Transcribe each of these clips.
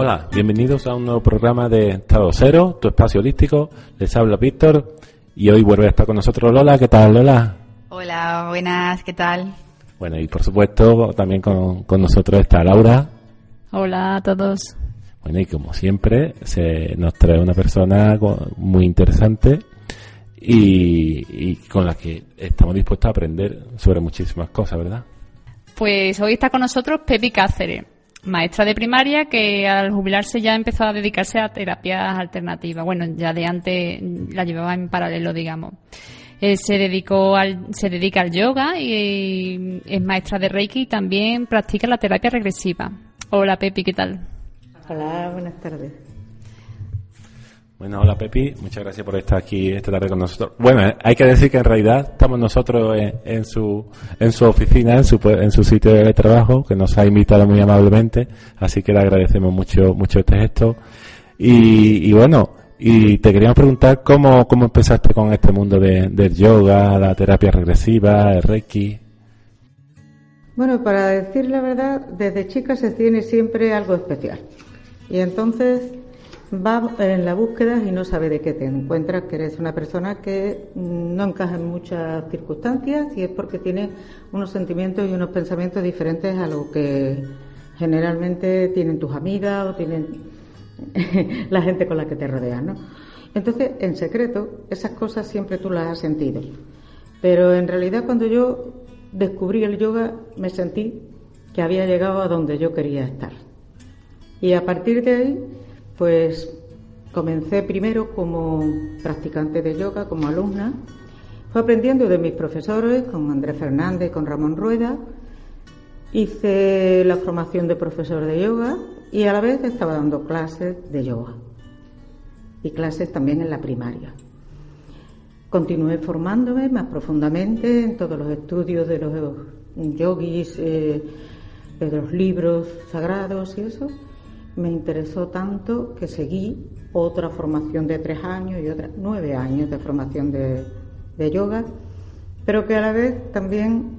Hola, bienvenidos a un nuevo programa de Estado Cero, tu espacio holístico. Les habla Víctor y hoy vuelve a estar con nosotros Lola. ¿Qué tal, Lola? Hola, buenas, ¿qué tal? Bueno, y por supuesto también con, nosotros está Laura. Hola a todos. Bueno, y como siempre, se nos trae una persona muy interesante y, y con la que estamos dispuestos a aprender sobre muchísimas cosas, ¿verdad? Pues hoy está con nosotros Pepi Cáceres maestra de primaria que al jubilarse ya empezó a dedicarse a terapias alternativas. Bueno, ya de antes la llevaba en paralelo, digamos. Eh, se dedicó al, se dedica al yoga y es maestra de Reiki y también practica la terapia regresiva. Hola Pepi, ¿qué tal? Hola, buenas tardes. Bueno, hola Pepi, muchas gracias por estar aquí esta tarde con nosotros. Bueno, hay que decir que en realidad estamos nosotros en, su en su oficina, en su, en su sitio de trabajo, que nos ha invitado muy amablemente, así que le agradecemos mucho mucho este gesto. Y, bueno, y te queríamos preguntar cómo, cómo empezaste con este mundo de, del yoga, la terapia regresiva, el reiki. Bueno, para decir la verdad, desde chica se tiene siempre algo especial. Y entonces va en la búsqueda y no sabe de qué te encuentras, que eres una persona que no encaja en muchas circunstancias y es porque tiene unos sentimientos y unos pensamientos diferentes a lo que generalmente tienen tus amigas o tienen la gente con la que te rodeas, ¿no? Entonces, en secreto, esas cosas siempre tú las has sentido. Pero en realidad cuando yo descubrí el yoga me sentí que había llegado a donde yo quería estar. Y a partir de ahí pues comencé primero como practicante de yoga, como alumna. Fui aprendiendo de mis profesores, con Andrés Fernández con Ramón Rueda. Hice la formación de profesor de yoga y a la vez estaba dando clases de yoga y clases también en la primaria. Continué formándome más profundamente en todos los estudios de los yogis, eh, de los libros sagrados y eso me interesó tanto que seguí otra formación de tres años y otra nueve años de formación de, yoga, pero que a la vez también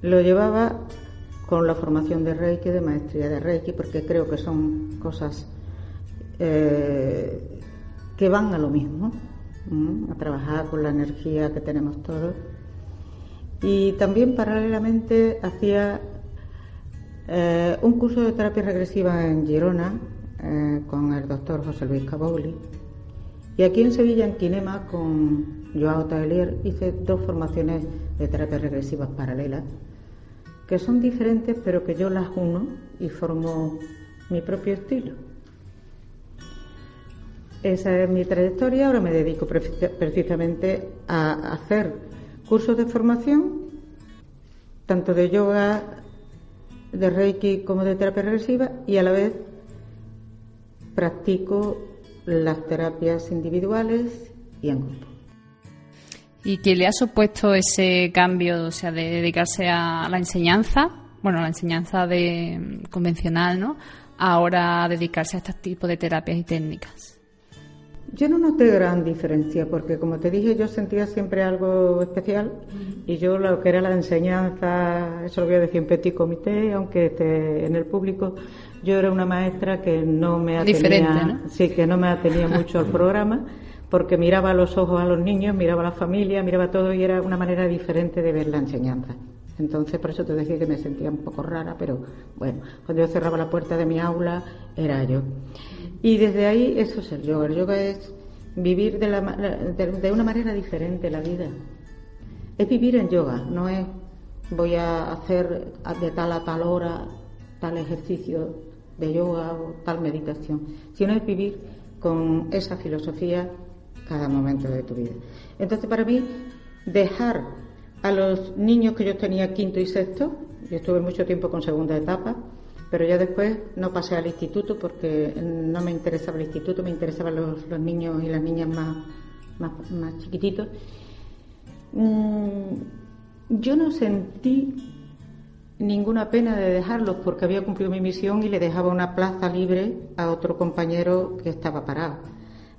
lo llevaba con la formación de Reiki, de maestría de Reiki, porque creo que son cosas eh, que van a lo mismo, a trabajar con la energía que tenemos todos. Y también paralelamente hacía eh, un curso de terapia regresiva en Girona eh, con el doctor José Luis Cabauli. Y aquí en Sevilla, en Kinema, con Joao Taglier, hice dos formaciones de terapia regresiva paralelas, que son diferentes, pero que yo las uno y formo mi propio estilo. Esa es mi trayectoria. Ahora me dedico precisamente a hacer cursos de formación, tanto de yoga de Reiki como de terapia regresiva y a la vez practico las terapias individuales y en grupo. ¿Y qué le ha supuesto ese cambio, o sea, de dedicarse a la enseñanza, bueno, la enseñanza de convencional, ¿no? Ahora dedicarse a este tipo de terapias y técnicas. Yo no noté gran diferencia porque, como te dije, yo sentía siempre algo especial y yo lo que era la enseñanza, eso lo voy a decir en petit comité, aunque esté en el público, yo era una maestra que no me atenía, sí, que no me atenía mucho al programa porque miraba a los ojos a los niños, miraba a la familia, miraba todo y era una manera diferente de ver la enseñanza. Entonces, por eso te decía que me sentía un poco rara, pero bueno, cuando yo cerraba la puerta de mi aula, era yo. Y desde ahí eso es el yoga. El yoga es vivir de, la, de, una manera diferente la vida. Es vivir en yoga, no es voy a hacer de tal a tal hora tal ejercicio de yoga o tal meditación, sino es vivir con esa filosofía cada momento de tu vida. Entonces, para mí, dejar a los niños que yo tenía quinto y sexto, yo estuve mucho tiempo con segunda etapa, pero ya después no pasé al instituto porque no me interesaba el instituto, me interesaban los, niños y las niñas más, más, chiquititos. Mm, yo no sentí ninguna pena de dejarlos porque había cumplido mi misión y le dejaba una plaza libre a otro compañero que estaba parado.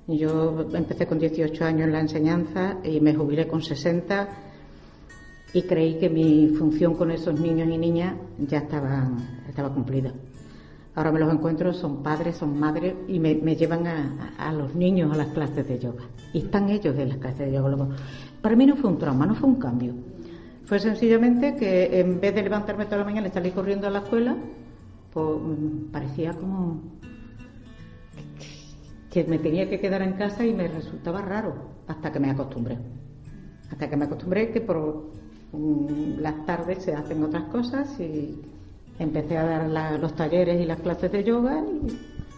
Yo empecé con 18 años en la enseñanza y me jubilé con 60 y creí que mi función con esos niños y niñas ya estaba, estaba cumplida. Ahora me los encuentro, son padres, son madres y me, llevan a, los niños a las clases de yoga. Y están ellos en las clases de yoga. Para mí no fue un trauma, no fue un cambio. Fue sencillamente que en vez de levantarme toda la mañana y salir corriendo a la escuela, pues mm, parecía como que me tenía que quedar en casa y me resultaba raro hasta que me acostumbré. Hasta que me acostumbré que por las tardes se hacen otras cosas y empecé a dar los talleres y las clases de yoga y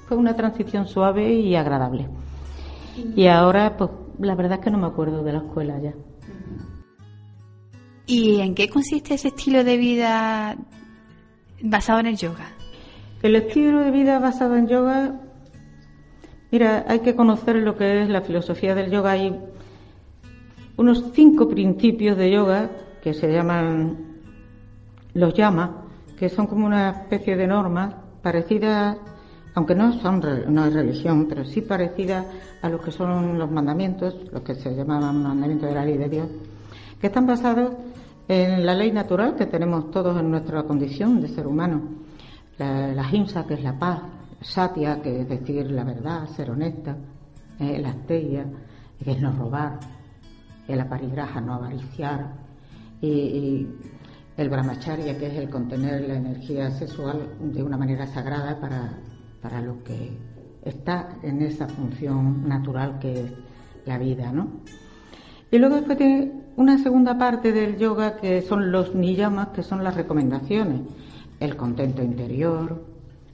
fue una transición suave y agradable. Y ahora, pues la verdad es que no me acuerdo de la escuela ya. ¿Y en qué consiste ese estilo de vida basado en el yoga? El estilo de vida basado en yoga, mira, hay que conocer lo que es la filosofía del yoga. Hay unos cinco principios de yoga que se llaman los llama, que son como una especie de normas parecidas, aunque no son no religión, pero sí parecidas a lo que son los mandamientos, los que se llamaban mandamientos de la ley de Dios, que están basados en la ley natural que tenemos todos en nuestra condición de ser humano. La, la himsa, que es la paz, satya, que es decir la verdad, ser honesta, eh, la astella, que es no robar, el aparigraja, no avariciar, y, el brahmacharya, que es el contener la energía sexual de una manera sagrada para, para lo que está en esa función natural que es la vida, ¿no? Y luego después tiene una segunda parte del yoga que son los niyamas, que son las recomendaciones, el contento interior,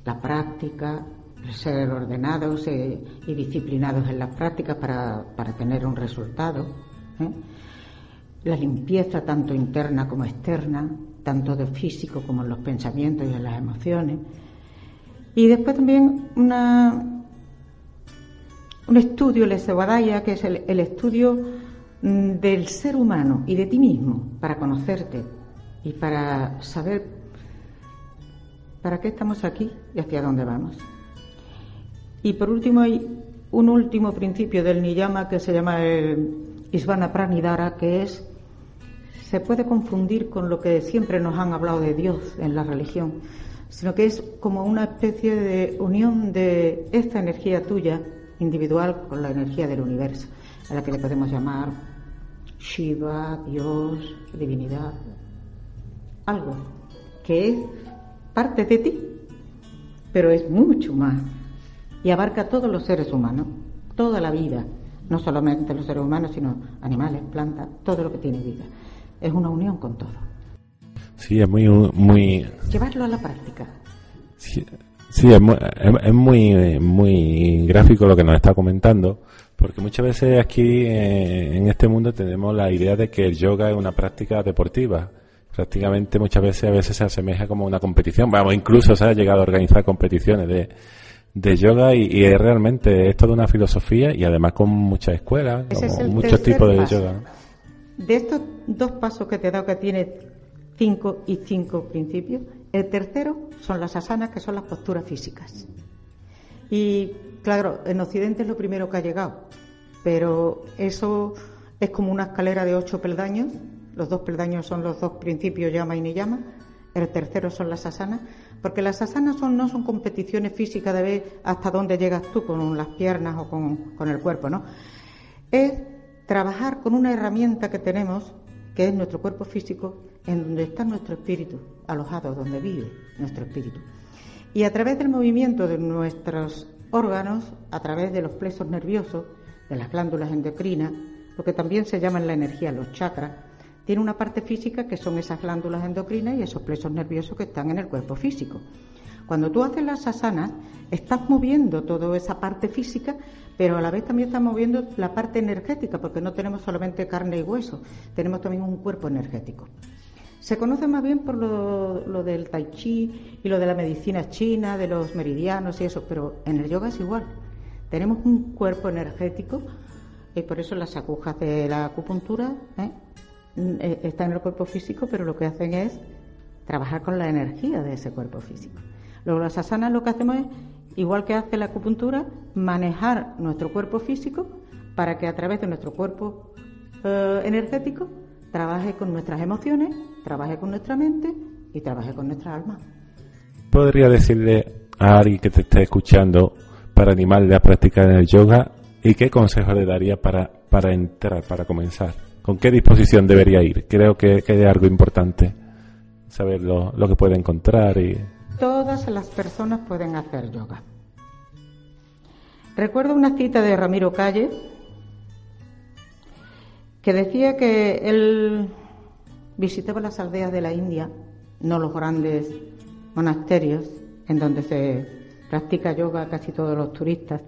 la práctica, ser ordenados eh, y disciplinados en las prácticas para, para tener un resultado. ¿eh? La limpieza tanto interna como externa, tanto de físico como en los pensamientos y en las emociones. Y después también una, un estudio, el Sevadaya, que es el, el estudio mm, del ser humano y de ti mismo, para conocerte y para saber para qué estamos aquí y hacia dónde vamos. Y por último hay un último principio del Niyama que se llama el Isvana Pranidhara, que es se puede confundir con lo que siempre nos han hablado de Dios en la religión, sino que es como una especie de unión de esta energía tuya individual con la energía del universo, a la que le podemos llamar Shiva, Dios, divinidad, algo que es parte de ti, pero es mucho más y abarca todos los seres humanos, toda la vida, no solamente los seres humanos, sino animales, plantas, todo lo que tiene vida es una unión con todo. Sí, es muy... muy... Llevarlo a la práctica. Sí, es, muy, es, muy, muy gráfico lo que nos está comentando, porque muchas veces aquí eh, en este mundo tenemos la idea de que el yoga es una práctica deportiva. Prácticamente muchas veces a veces se asemeja como una competición. Vamos, incluso se ha llegado a organizar competiciones de, de yoga y, es realmente es toda una filosofía y además con muchas escuelas, muchos tipos de yoga. De estos dos pasos que te he dado que tiene cinco y cinco principios, el tercero son las asanas, que son las posturas físicas. Y claro, en Occidente es lo primero que ha llegado, pero eso es como una escalera de ocho peldaños. Los dos peldaños son los dos principios llama y ni llama. El tercero son las asanas, porque las asanas no son competiciones físicas de ver hasta dónde llegas tú con las piernas o con, el cuerpo, ¿no? Es trabajar con una herramienta que tenemos, que es nuestro cuerpo físico, en donde está nuestro espíritu, alojado, donde vive nuestro espíritu. Y a través del movimiento de nuestros órganos, a través de los plexos nerviosos, de las glándulas endocrinas, lo que también se llama en la energía los chakras, tiene una parte física que son esas glándulas endocrinas y esos plexos nerviosos que están en el cuerpo físico. Cuando tú haces las asanas, estás moviendo toda esa parte física, pero a la vez también estás moviendo la parte energética, porque no tenemos solamente carne y hueso, tenemos también un cuerpo energético. Se conoce más bien por lo, del tai chi y lo de la medicina china, de los meridianos y eso, pero en el yoga es igual. Tenemos un cuerpo energético y por eso las agujas de la acupuntura ¿eh? Eh, están en el cuerpo físico, pero lo que hacen es trabajar con la energía de ese cuerpo físico. Luego las asanas lo que hacemos es, igual que hace la acupuntura, manejar nuestro cuerpo físico para que a través de nuestro cuerpo eh, energético trabaje con nuestras emociones, trabaje con nuestra mente y trabaje con nuestra alma. ¿Podría decirle a alguien que te esté escuchando para animarle a practicar el yoga y qué consejo le daría para, para entrar, para comenzar? ¿Con qué disposición debería ir? Creo que, que es algo importante saber lo, que puede encontrar y Todas las personas pueden hacer yoga. Recuerdo una cita de Ramiro Calle que decía que él visitaba las aldeas de la India, no los grandes monasterios en donde se practica yoga casi todos los turistas.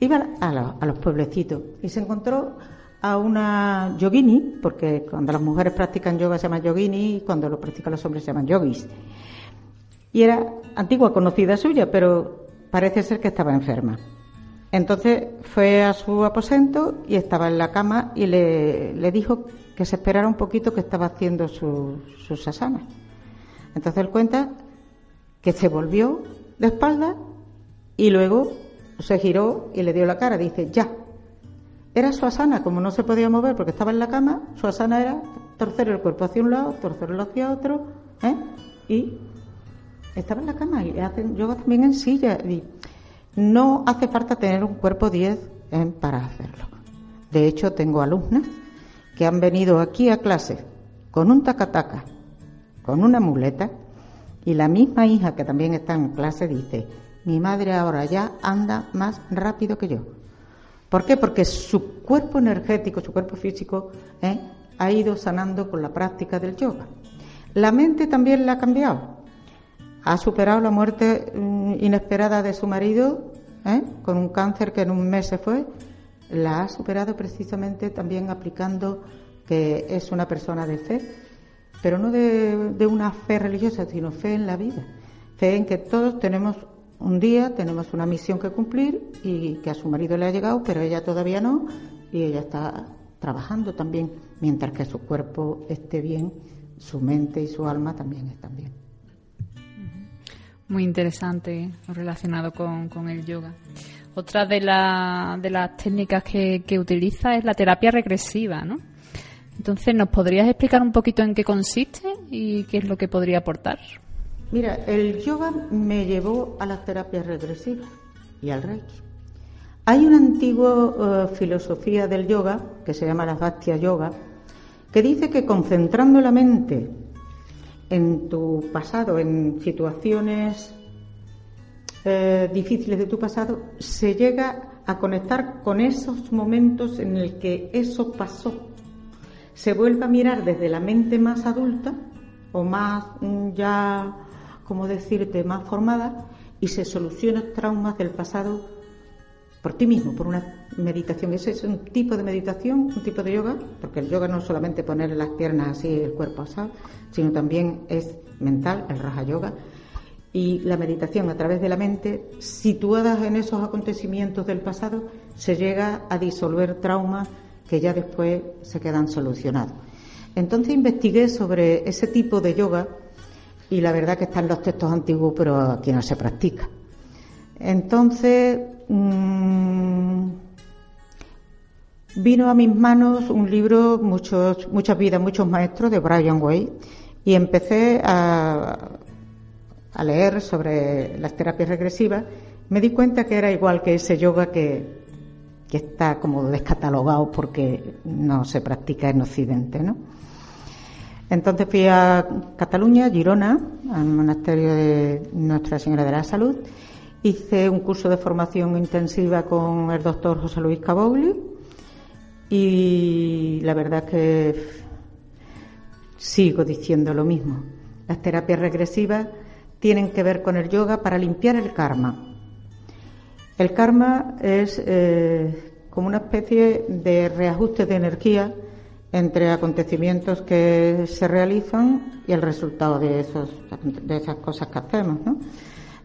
Iba a, los pueblecitos y se encontró a una yogini, porque cuando las mujeres practican yoga se llama yogini y cuando lo practican los hombres se llaman yogis. Y era antigua conocida suya, pero parece ser que estaba enferma. Entonces fue a su aposento y estaba en la cama y le, dijo que se esperara un poquito que estaba haciendo sus asanas. Entonces él cuenta que se volvió de espalda y luego se giró y le dio la cara. Dice, ya. Era su asana, como no se podía mover porque estaba en la cama, su asana era torcer el cuerpo hacia un lado, torcerlo hacia otro, ¿eh? y estaba en la cama y hacen yoga también en silla. Y no hace falta tener un cuerpo 10 para hacerlo. De hecho, tengo alumnas que han venido aquí a clase con un tacataca, con una muleta, y la misma hija que también está en clase dice, mi madre ahora ya anda más rápido que yo. ¿Por qué? Porque su cuerpo energético, su cuerpo físico, ¿eh? ha ido sanando con la práctica del yoga. La mente también la ha cambiado ha superado la muerte mm, inesperada de su marido, ¿eh? con un cáncer que en un mes se fue, la ha superado precisamente también aplicando que es una persona de fe, pero no de, de una fe religiosa, sino fe en la vida, fe en que todos tenemos un día, tenemos una misión que cumplir y que a su marido le ha llegado, pero ella todavía no, y ella está trabajando también, mientras que su cuerpo esté bien, su mente y su alma también están bien muy interesante relacionado con, el yoga. Otra de, de las técnicas que, utiliza es la terapia regresiva, ¿no? Entonces, ¿nos podrías explicar un poquito en qué consiste y qué es lo que podría aportar? Mira, el yoga me llevó a las terapias regresivas y al reiki. Hay una antigua eh, filosofía del yoga que se llama la Bhakti Yoga que dice que concentrando la mente en tu pasado, en situaciones eh, difíciles de tu pasado, se llega a conectar con esos momentos en el que eso pasó. Se vuelve a mirar desde la mente más adulta o más mm, ya, como decirte, más formada y se solucionan traumas del pasado por ti mismo, por una meditación. Ese es un tipo de meditación, un tipo de yoga, porque el yoga no es solamente poner las piernas así, el cuerpo asado, sino también es mental, el raja yoga. Y la meditación a través de la mente, situadas en esos acontecimientos del pasado, se llega a disolver traumas que ya después se quedan solucionados. Entonces investigué sobre ese tipo de yoga y la verdad que están los textos antiguos, pero aquí no se practica. Entonces Mm, vino a mis manos un libro, muchos, muchas vidas, muchos maestros de Brian Way, y empecé a, a leer sobre las terapias regresivas. Me di cuenta que era igual que ese yoga que, que está como descatalogado porque no se practica en Occidente, ¿no? Entonces fui a Cataluña, Girona, al monasterio de Nuestra Señora de la Salud, Hice un curso de formación intensiva con el doctor José Luis Cabogli y la verdad es que sigo diciendo lo mismo. Las terapias regresivas tienen que ver con el yoga para limpiar el karma. El karma es eh, como una especie de reajuste de energía entre acontecimientos que se realizan y el resultado de, esos, de esas cosas que hacemos.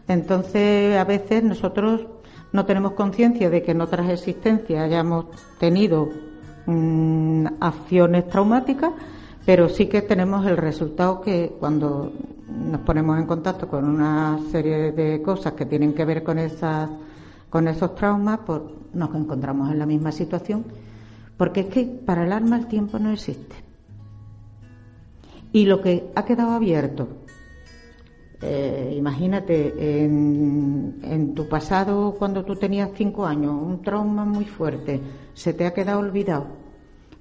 Entonces, a veces nosotros no tenemos conciencia de que en otras existencias hayamos tenido mm, acciones traumáticas, pero sí que tenemos el resultado que cuando nos ponemos en contacto con una serie de cosas que tienen que ver con esas con esos traumas, pues nos encontramos en la misma situación, porque es que para el alma el tiempo no existe. Y lo que ha quedado abierto, eh, imagínate, en, en, tu pasado, cuando tú tenías cinco años, un trauma muy fuerte, se te ha quedado olvidado,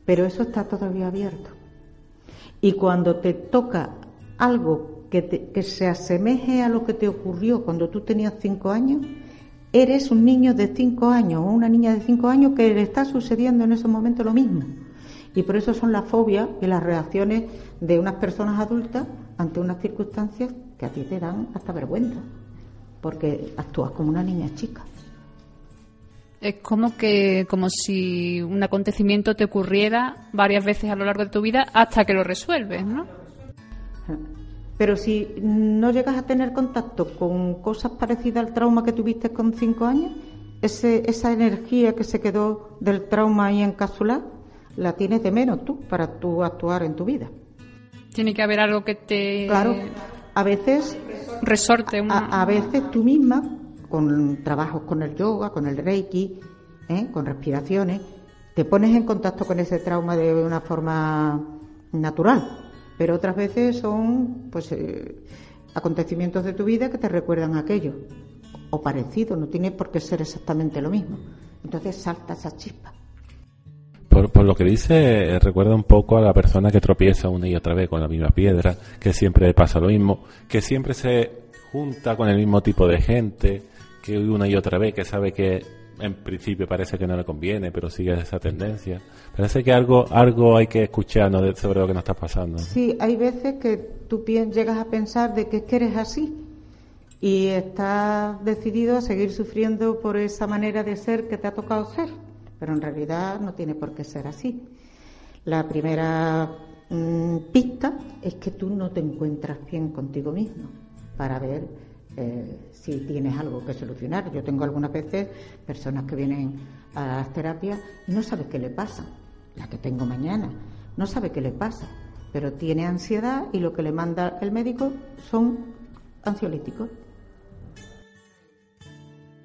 pero eso está todavía abierto. Y cuando te toca algo que, que se asemeje a lo que te ocurrió cuando tú tenías cinco años, eres un niño de cinco años o una niña de cinco años que le está sucediendo en ese momento lo mismo. Y por eso son las fobias y las reacciones de unas personas adultas ante unas circunstancias que a ti te dan hasta vergüenza, porque actúas como una niña chica. Es como que, como si un acontecimiento te ocurriera varias veces a lo largo de tu vida hasta que lo resuelves, ¿no? Pero si no llegas a tener contacto con cosas parecidas al trauma que tuviste con cinco años, ese, esa energía que se quedó del trauma ahí encapsulada, la tienes de menos tú para tú actuar en tu vida. Tiene que haber algo que te. Claro, a veces. Resorte. A, veces tú misma, con trabajos con el yoga, con el reiki, ¿eh? con respiraciones, te pones en contacto con ese trauma de una forma natural pero otras veces son pues eh, acontecimientos de tu vida que te recuerdan aquello o parecido, no tiene por qué ser exactamente lo mismo. Entonces salta esa chispa. Por, lo que dice, eh, recuerda un poco a la persona que tropieza una y otra vez con la misma piedra, que siempre pasa lo mismo, que siempre se junta con el mismo tipo de gente, que una y otra vez, que sabe que en principio parece que no le conviene, pero sigue esa tendencia. Parece que algo, algo hay que escuchar sobre lo que nos está pasando. Sí, hay veces que tú llegas a pensar de que, es que eres así y estás decidido a seguir sufriendo por esa manera de ser que te ha tocado ser, pero en realidad no tiene por qué ser así. La primera mm, pista es que tú no te encuentras bien contigo mismo para ver eh, si tienes algo que solucionar. Yo tengo algunas veces personas que vienen a las terapias y no sabe qué le pasa. La que tengo mañana no sabe qué le pasa, pero tiene ansiedad y lo que le manda el médico son ansiolíticos.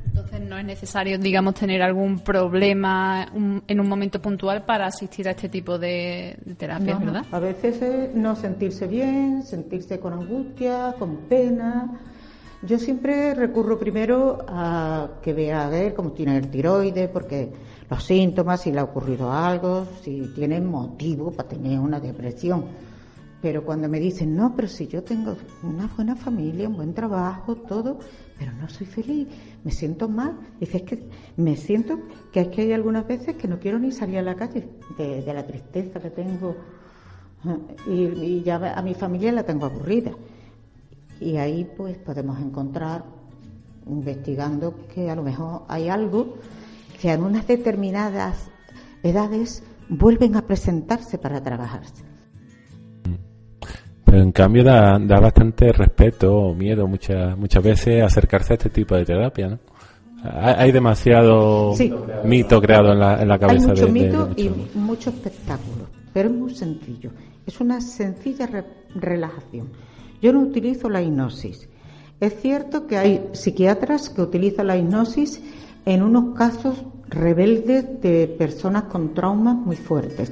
Entonces no es necesario, digamos, tener algún problema en un momento puntual para asistir a este tipo de, terapia, ¿verdad? A veces es no sentirse bien, sentirse con angustia, con pena, yo siempre recurro primero a que vea a ver cómo tiene el tiroides, porque los síntomas, si le ha ocurrido algo, si tiene motivo para tener una depresión. Pero cuando me dicen, no, pero si yo tengo una buena familia, un buen trabajo, todo, pero no soy feliz, me siento mal. Dice, es que me siento que es que hay algunas veces que no quiero ni salir a la calle de, la tristeza que tengo. Y, y ya a mi familia la tengo aburrida. Y ahí pues podemos encontrar, investigando, que a lo mejor hay algo que en unas determinadas edades vuelven a presentarse para trabajarse. Pero en cambio da, da bastante respeto o miedo muchas muchas veces acercarse a este tipo de terapia, ¿no? Hay, demasiado mito creado en la, en la cabeza hay mucho de, mito y mucho espectáculo, pero es muy sencillo. Es una sencilla relajación. Yo no utilizo la hipnosis. Es cierto que hay psiquiatras que utilizan la hipnosis en unos casos rebeldes de personas con traumas muy fuertes.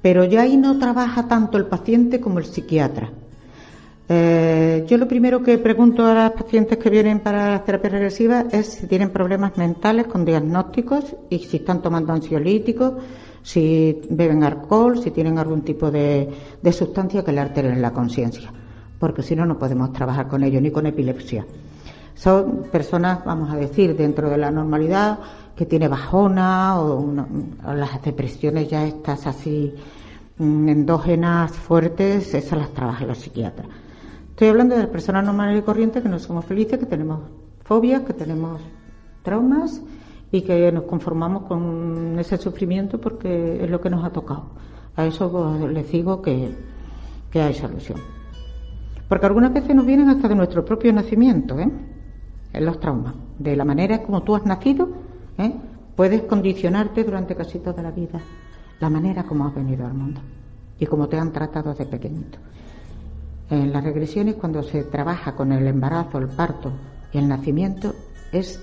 Pero ya ahí no trabaja tanto el paciente como el psiquiatra. Eh, yo lo primero que pregunto a las pacientes que vienen para la terapia regresiva es si tienen problemas mentales con diagnósticos y si están tomando ansiolíticos, si beben alcohol, si tienen algún tipo de, de sustancia que le alteren la conciencia porque si no, no podemos trabajar con ellos, ni con epilepsia. Son personas, vamos a decir, dentro de la normalidad, que tiene bajona o, las depresiones ya estas así mm, endógenas fuertes, esas las trabajan los psiquiatras. Estoy hablando de las personas normales y corrientes que no somos felices, que tenemos fobias, que tenemos traumas y que nos conformamos con ese sufrimiento porque es lo que nos ha tocado. A eso pues, les digo que, que hay solución. Porque algunas veces nos vienen hasta de nuestro propio nacimiento, ¿eh? En los traumas. De la manera como tú has nacido, ¿eh? puedes condicionarte durante casi toda la vida la manera como has venido al mundo y cómo te han tratado desde pequeñito. En las regresiones, cuando se trabaja con el embarazo, el parto y el nacimiento, es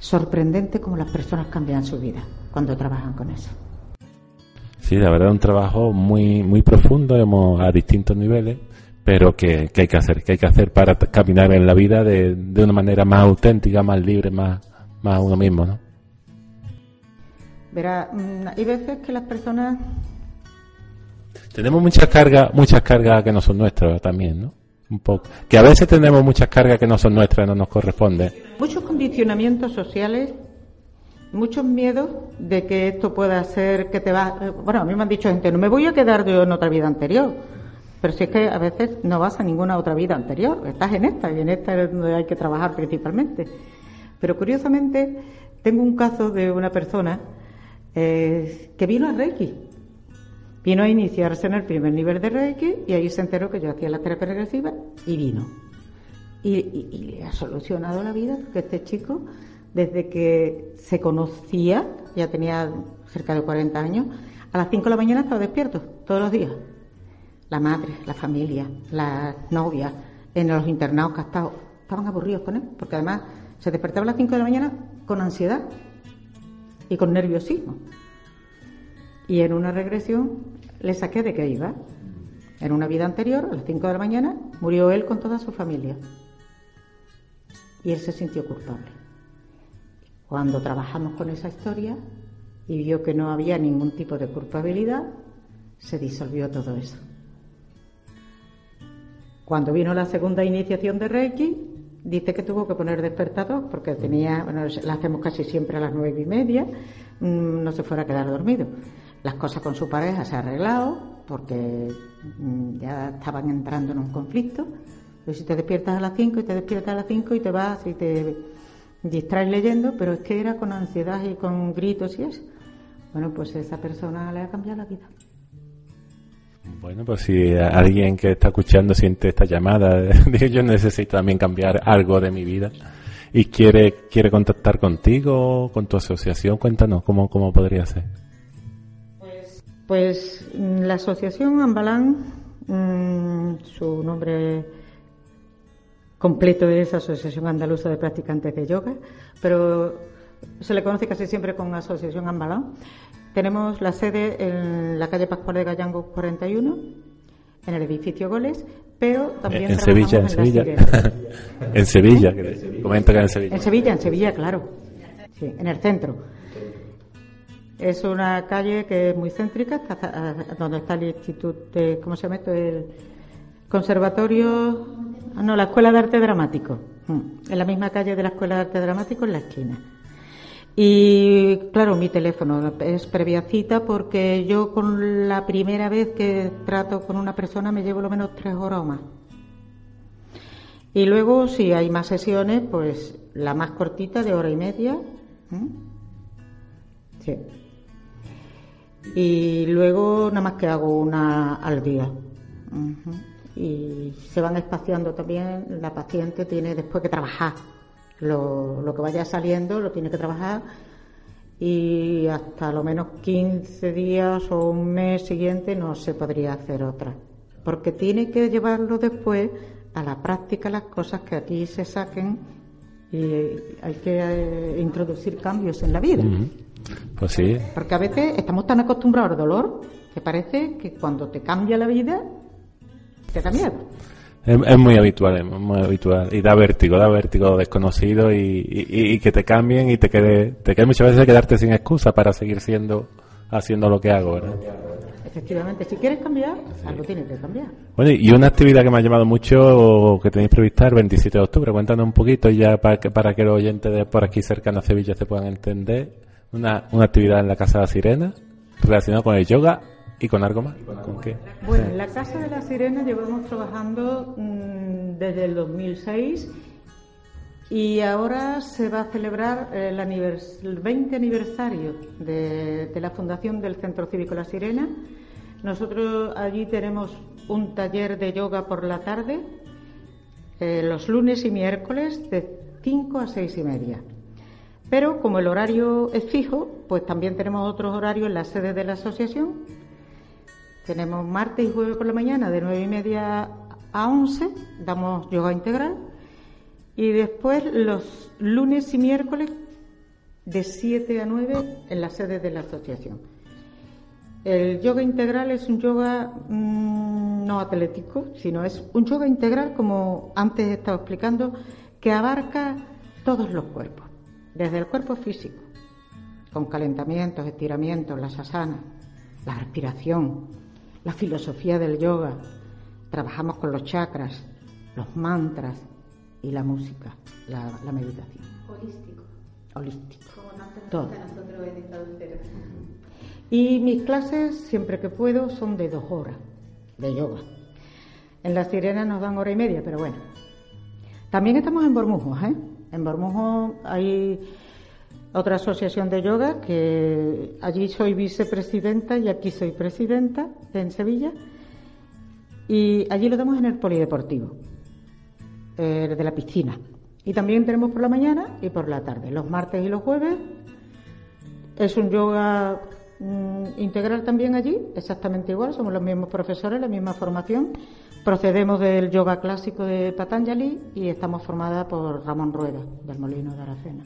sorprendente cómo las personas cambian su vida cuando trabajan con eso. Sí, la verdad un trabajo muy muy profundo a distintos niveles, pero que, hay que hacer, que hay que hacer para caminar en la vida de, de una manera más auténtica, más libre, más, más uno mismo, ¿no? Verá, mm, hay veces que las personas tenemos muchas cargas, muchas cargas que no son nuestras también, ¿no? Un poco. Que a veces tenemos muchas cargas que no son nuestras, no nos corresponde. Muchos condicionamientos sociales, muchos miedos de que esto pueda ser que te va. Bueno, a mí me han dicho gente, no me voy a quedar yo en otra vida anterior. Pero si es que a veces no vas a ninguna otra vida anterior, estás en esta y en esta es donde hay que trabajar principalmente. Pero curiosamente, tengo un caso de una persona eh, que vino a Reiki Vino a iniciarse en el primer nivel de Reiki y ahí se enteró que yo hacía la terapia regresiva y vino. Y, le ha solucionado la vida porque este chico, desde que se conocía, ya tenía cerca de 40 años, a las 5 de la mañana estaba despierto todos los días. La madre, la familia, las novias, en los internados que estaban aburridos con él, porque además se despertaba a las 5 de la mañana con ansiedad y con nerviosismo. Y en una regresión le saqué de qué iba. En una vida anterior, a las 5 de la mañana, murió él con toda su familia. Y él se sintió culpable. Cuando trabajamos con esa historia y vio que no había ningún tipo de culpabilidad, se disolvió todo eso. Cuando vino la segunda iniciación de Reiki, dice que tuvo que poner despertador porque tenía, bueno, la hacemos casi siempre a las nueve y media, mm, no se fuera a quedar dormido las cosas con su pareja se han arreglado porque mm, ya estaban entrando en un conflicto. Pero si te despiertas a las 5 y te despiertas a las 5 y te vas y te distraes leyendo, pero es que era con ansiedad y con gritos y eso. Bueno, pues esa persona le ha cambiado la vida. Bueno, pues si alguien que está escuchando siente esta llamada, yo necesito también cambiar algo de mi vida y quiere quiere contactar contigo, con tu asociación, cuéntanos cómo, cómo podría ser. Pues mm, la asociación Ambalán, mm, su nombre completo es Asociación Andaluza de Practicantes de Yoga, pero se le conoce casi siempre con Asociación Ambalán. Tenemos la sede en la calle Pascual de Gallango 41, en el edificio Goles, pero también en Sevilla, en, Sevilla. en Sevilla, comenta que en Sevilla. En Sevilla, en Sevilla, claro. Sí, en el centro. Es una calle que es muy céntrica, donde está el instituto, ¿cómo se llama esto? El conservatorio, ah, no, la Escuela de Arte Dramático, mm, en la misma calle de la Escuela de Arte Dramático, en la esquina. Y claro, mi teléfono es previa cita porque yo con la primera vez que trato con una persona me llevo lo menos tres horas o más. Y luego, si hay más sesiones, pues la más cortita de hora y media. Sí y luego nada más que hago una al día. Y se van espaciando también, la paciente tiene después que trabajar. Lo, lo que vaya saliendo lo tiene que trabajar y hasta lo menos 15 días o un mes siguiente no se podría hacer otra. Porque tiene que llevarlo después a la práctica las cosas que aquí se saquen y hay que eh, introducir cambios en la vida. Pues sí. Porque a veces estamos tan acostumbrados al dolor que parece que cuando te cambia la vida, te da miedo. Es, muy habitual, es muy habitual. Y da vértigo, da vértigo desconocido y, que te cambien y te quede, te quede muchas veces quedarte sin excusa para seguir siendo, haciendo lo que hago, ¿verdad? Efectivamente, si quieres cambiar, algo tienes que cambiar. Bueno, y una actividad que me ha llamado mucho, que tenéis prevista el 27 de octubre, cuéntanos un poquito ya para que, para que los oyentes de por aquí cerca de Sevilla se puedan entender una, una actividad en la Casa de la Sirena relacionada con el yoga ¿Y con algo más? ¿Con qué? Bueno, en la Casa de la Sirena llevamos trabajando mm, desde el 2006 y ahora se va a celebrar el, anivers- el 20 aniversario de, de la fundación del Centro Cívico La Sirena. Nosotros allí tenemos un taller de yoga por la tarde, eh, los lunes y miércoles de 5 a 6 y media. Pero como el horario es fijo, pues también tenemos otros horarios en la sede de la asociación. Tenemos martes y jueves por la mañana de 9 y media a 11, damos yoga integral. Y después los lunes y miércoles de 7 a 9 en la sede de la asociación. El yoga integral es un yoga mm, no atlético, sino es un yoga integral, como antes he estado explicando, que abarca todos los cuerpos, desde el cuerpo físico, con calentamientos, estiramientos, las asanas, la respiración, la filosofía del yoga. Trabajamos con los chakras, los mantras y la música, la, la meditación. Holístico. Holístico. Como nos Todo. a nosotros en. Y mis clases, siempre que puedo, son de dos horas de yoga. En la Sirena nos dan hora y media, pero bueno. También estamos en Bormujos, ¿eh? En Bormujos hay otra asociación de yoga que allí soy vicepresidenta y aquí soy presidenta en Sevilla. Y allí lo damos en el polideportivo, eh, de la piscina. Y también tenemos por la mañana y por la tarde, los martes y los jueves es un yoga mm, integral también allí, exactamente igual, somos los mismos profesores, la misma formación. Procedemos del yoga clásico de Patanjali y estamos formadas por Ramón Rueda, del Molino de Aracena.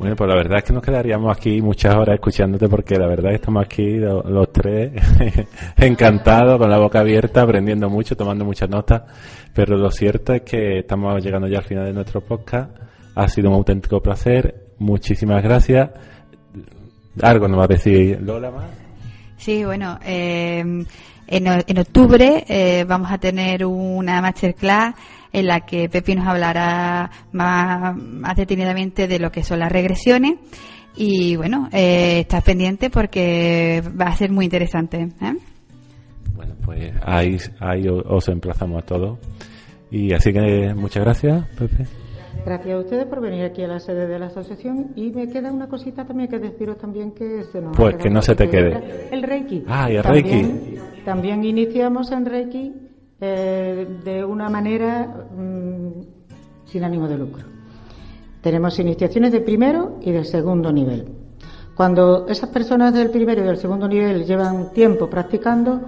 Bueno, pues la verdad es que nos quedaríamos aquí muchas horas escuchándote porque la verdad es que estamos aquí lo- los, tres encantados, con la boca abierta, aprendiendo mucho, tomando muchas notas. Pero lo cierto es que estamos llegando ya al final de nuestro podcast. Ha sido un auténtico placer. Muchísimas gracias. Algo nos va a decir Lola más. Sí, bueno, eh, en, en octubre eh, vamos a tener una masterclass en la que Pepi nos hablará más, más detenidamente de lo que son las regresiones. Y bueno, eh, estás pendiente porque va a ser muy interesante. ¿eh? Bueno, pues ahí, ahí os emplazamos a todos. Y así que muchas gracias, Pepe. Gracias a ustedes por venir aquí a la sede de la asociación y me queda una cosita también que deciros también que se nos Pues que no se te quede. El Reiki. Ah, y el También- Reiki. También iniciamos en Reiki eh, de una manera mm, sin ánimo de lucro. Tenemos iniciaciones de primero y de segundo nivel. Cuando esas personas del primero y del segundo nivel llevan tiempo practicando,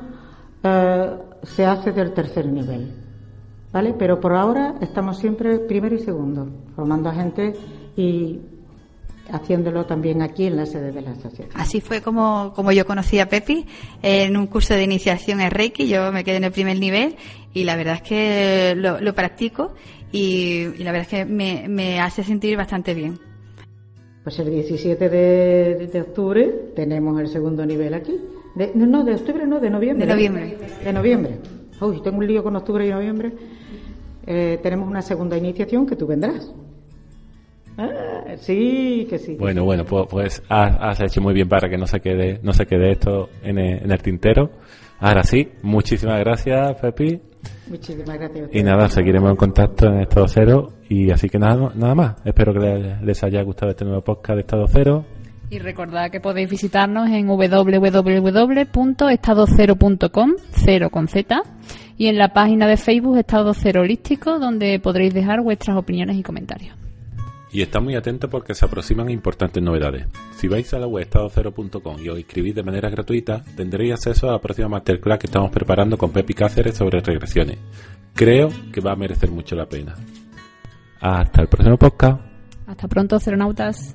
eh, se hace del tercer nivel. ¿Vale? Pero por ahora estamos siempre primero y segundo, formando a gente y haciéndolo también aquí en la sede de la asociación. Así fue como, como yo conocí a Pepi en un curso de iniciación en Reiki. Yo me quedé en el primer nivel y la verdad es que lo, lo practico y, y la verdad es que me, me hace sentir bastante bien. Pues el 17 de, de octubre tenemos el segundo nivel aquí. De- no, no, de octubre no, de noviembre. De noviembre. De noviembre. Uy, tengo un lío con octubre y noviembre. Eh, tenemos una segunda iniciación que tú vendrás. Ah, sí, que sí. Bueno, bueno, pues, pues has, has hecho muy bien para que no se quede, no se quede esto en el, en el tintero. Ahora sí, muchísimas gracias, Pepi. Muchísimas gracias. Y nada, seguiremos en contacto en Estado Cero. Y así que nada, nada más. Espero que les, les haya gustado este nuevo podcast de Estado Cero. Y recordad que podéis visitarnos en www.estadocero.com, cero con Z, y en la página de Facebook Estado Cero Holístico, donde podréis dejar vuestras opiniones y comentarios. Y estad muy atentos porque se aproximan importantes novedades. Si vais a la web estadocero.com y os inscribís de manera gratuita, tendréis acceso a la próxima masterclass que estamos preparando con Pepi Cáceres sobre regresiones. Creo que va a merecer mucho la pena. Hasta el próximo podcast. Hasta pronto, ceronautas.